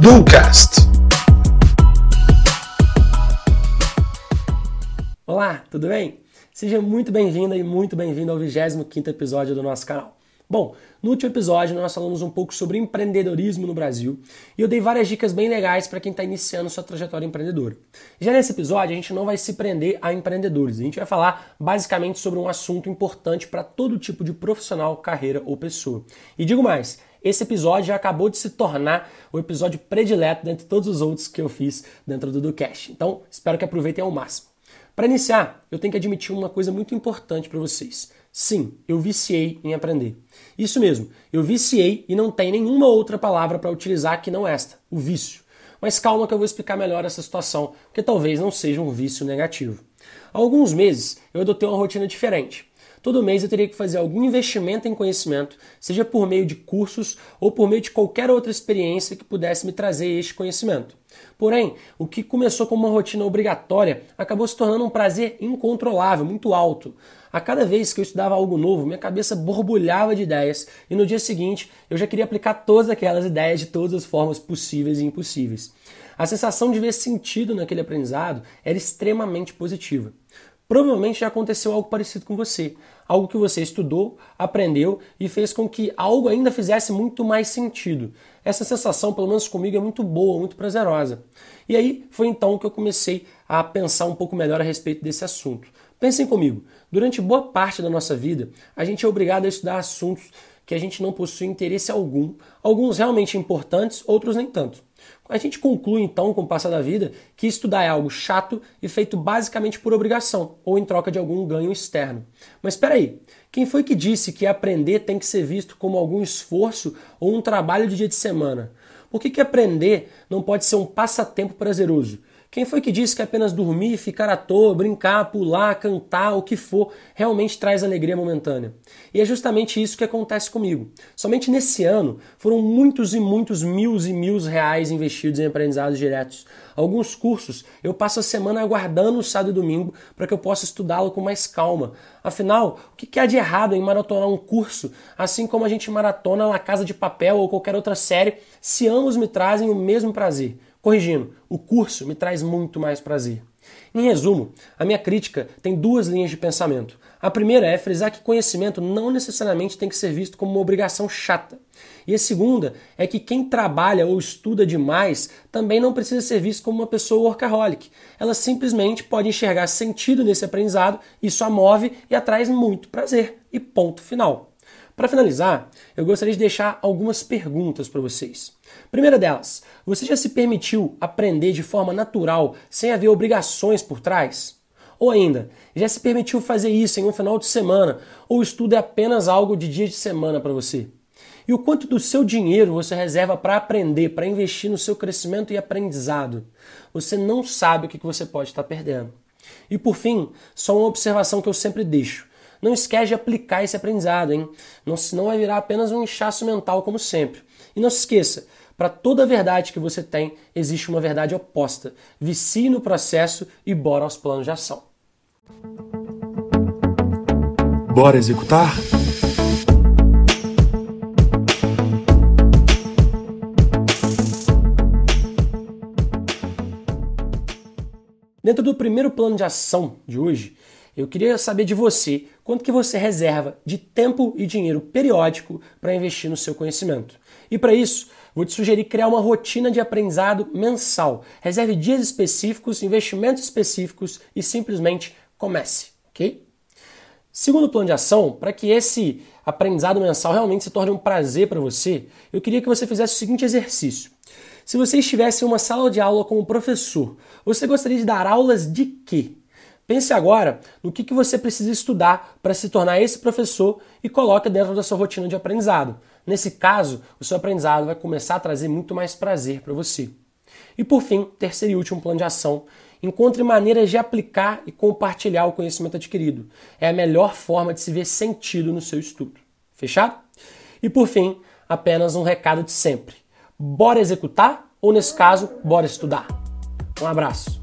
Ducast. Olá, tudo bem? Seja muito bem-vinda e muito bem-vindo ao 25º episódio do nosso canal. Bom, no último episódio nós falamos um pouco sobre empreendedorismo no Brasil e eu dei várias dicas bem legais para quem está iniciando sua trajetória empreendedora. Já nesse episódio a gente não vai se prender a empreendedores, a gente vai falar basicamente sobre um assunto importante para todo tipo de profissional, carreira ou pessoa. E digo mais, esse episódio já acabou de se tornar o episódio predileto dentre todos os outros que eu fiz dentro do Ducast. Então, espero que aproveitem ao máximo. Para iniciar, eu tenho que admitir uma coisa muito importante para vocês. Sim, eu viciei em aprender. Isso mesmo, eu viciei e não tem nenhuma outra palavra para utilizar que não esta, o vício. Mas calma que eu vou explicar melhor essa situação, porque talvez não seja um vício negativo. Há alguns meses eu adotei uma rotina diferente. Todo mês eu teria que fazer algum investimento em conhecimento, seja por meio de cursos ou por meio de qualquer outra experiência que pudesse me trazer este conhecimento. Porém, o que começou como uma rotina obrigatória acabou se tornando um prazer incontrolável, muito alto. A cada vez que eu estudava algo novo, minha cabeça borbulhava de ideias e no dia seguinte eu já queria aplicar todas aquelas ideias de todas as formas possíveis e impossíveis. A sensação de ver sentido naquele aprendizado era extremamente positiva. Provavelmente já aconteceu algo parecido com você. Algo que você estudou, aprendeu e fez com que algo ainda fizesse muito mais sentido. Essa sensação, pelo menos comigo, é muito boa, muito prazerosa. E aí foi então que eu comecei a pensar um pouco melhor a respeito desse assunto. Pensem comigo, durante boa parte da nossa vida, a gente é obrigado a estudar assuntos que a gente não possui interesse algum, alguns realmente importantes, outros nem tanto. A gente conclui então, com o passar da vida, que estudar é algo chato e feito basicamente por obrigação ou em troca de algum ganho externo. Mas espera aí, quem foi que disse que aprender tem que ser visto como algum esforço ou um trabalho de dia de semana? Por que, que aprender não pode ser um passatempo prazeroso? Quem foi que disse que apenas dormir, ficar à toa, brincar, pular, cantar, o que for, realmente traz alegria momentânea? E é justamente isso que acontece comigo. Somente nesse ano foram muitos e muitos mil e mil reais investidos em aprendizados diretos. Alguns cursos eu passo a semana aguardando o sábado e domingo para que eu possa estudá-lo com mais calma. Afinal, o que há de errado em maratonar um curso, assim como a gente maratona La Casa de Papel ou qualquer outra série, se ambos me trazem o mesmo prazer? Corrigindo, o curso me traz muito mais prazer. Em resumo, a minha crítica tem duas linhas de pensamento. A primeira é frisar que conhecimento não necessariamente tem que ser visto como uma obrigação chata. E a segunda é que quem trabalha ou estuda demais também não precisa ser visto como uma pessoa workaholic. Ela simplesmente pode enxergar sentido nesse aprendizado, isso a move e atrai muito prazer. E ponto final. Para finalizar, eu gostaria de deixar algumas perguntas para vocês. Primeira delas, você já se permitiu aprender de forma natural, sem haver obrigações por trás? Ou ainda, já se permitiu fazer isso em um final de semana, ou o estudo é apenas algo de dia de semana para você? E o quanto do seu dinheiro você reserva para aprender, para investir no seu crescimento e aprendizado? Você não sabe o que você pode estar perdendo. E por fim, só uma observação que eu sempre deixo. Não esquece de aplicar esse aprendizado, hein? Não, senão vai virar apenas um inchaço mental, como sempre. E não se esqueça, para toda verdade que você tem, existe uma verdade oposta. Vicie no processo e bora aos planos de ação. Bora executar? Dentro do primeiro plano de ação de hoje, eu queria saber de você quanto que você reserva de tempo e dinheiro periódico para investir no seu conhecimento. E para isso, vou te sugerir criar uma rotina de aprendizado mensal. Reserve dias específicos, investimentos específicos e simplesmente comece, ok? Segundo plano de ação, para que esse aprendizado mensal realmente se torne um prazer para você, eu queria que você fizesse o seguinte exercício. Se você estivesse em uma sala de aula como professor, você gostaria de dar aulas de quê? Pense agora no que, que você precisa estudar para se tornar esse professor e coloque dentro da sua rotina de aprendizado. Nesse caso, o seu aprendizado vai começar a trazer muito mais prazer para você. E por fim, terceiro e último plano de ação, encontre maneiras de aplicar e compartilhar o conhecimento adquirido. É a melhor forma de se ver sentido no seu estudo. Fechado? E por fim, apenas um recado de sempre. Bora executar ou, nesse caso, bora estudar? Um abraço.